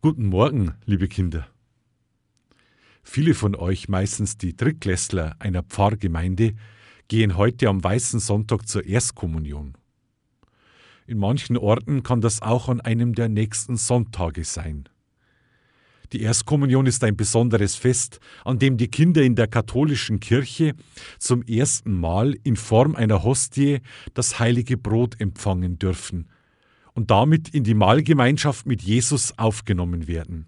Guten Morgen, liebe Kinder. Viele von euch, meistens die Drittklässler einer Pfarrgemeinde, gehen heute am Weißen Sonntag zur Erstkommunion. In manchen Orten kann das auch an einem der nächsten Sonntage sein. Die Erstkommunion ist ein besonderes Fest, an dem die Kinder in der katholischen Kirche zum ersten Mal in Form einer Hostie das heilige Brot empfangen dürfen und damit in die Mahlgemeinschaft mit Jesus aufgenommen werden.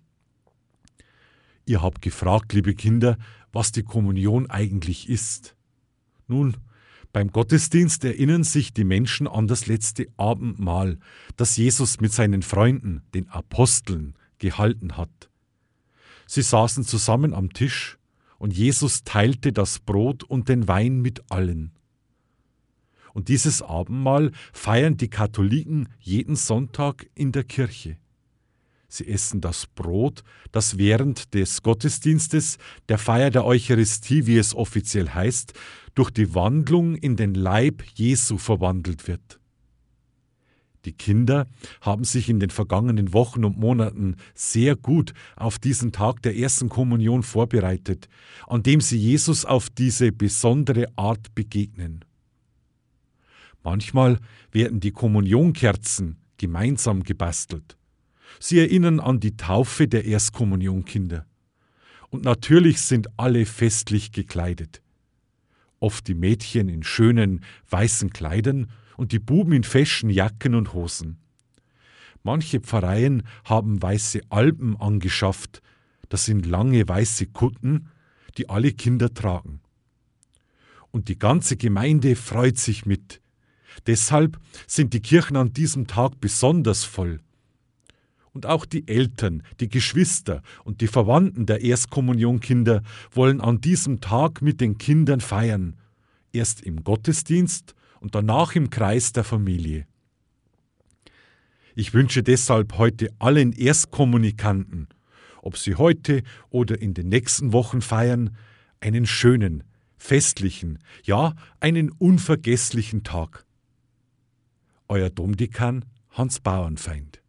Ihr habt gefragt, liebe Kinder, was die Kommunion eigentlich ist. Nun, beim Gottesdienst erinnern sich die Menschen an das letzte Abendmahl, das Jesus mit seinen Freunden, den Aposteln, gehalten hat. Sie saßen zusammen am Tisch, und Jesus teilte das Brot und den Wein mit allen. Und dieses Abendmahl feiern die Katholiken jeden Sonntag in der Kirche. Sie essen das Brot, das während des Gottesdienstes, der Feier der Eucharistie, wie es offiziell heißt, durch die Wandlung in den Leib Jesu verwandelt wird. Die Kinder haben sich in den vergangenen Wochen und Monaten sehr gut auf diesen Tag der ersten Kommunion vorbereitet, an dem sie Jesus auf diese besondere Art begegnen. Manchmal werden die Kommunionkerzen gemeinsam gebastelt. Sie erinnern an die Taufe der Erstkommunionkinder. Und natürlich sind alle festlich gekleidet. Oft die Mädchen in schönen weißen Kleidern und die Buben in feschen Jacken und Hosen. Manche Pfarreien haben weiße Alpen angeschafft, das sind lange weiße Kutten, die alle Kinder tragen. Und die ganze Gemeinde freut sich mit, Deshalb sind die Kirchen an diesem Tag besonders voll. Und auch die Eltern, die Geschwister und die Verwandten der Erstkommunionkinder wollen an diesem Tag mit den Kindern feiern, erst im Gottesdienst und danach im Kreis der Familie. Ich wünsche deshalb heute allen Erstkommunikanten, ob sie heute oder in den nächsten Wochen feiern, einen schönen, festlichen, ja einen unvergesslichen Tag. Euer Domdekan Hans Bauernfeind.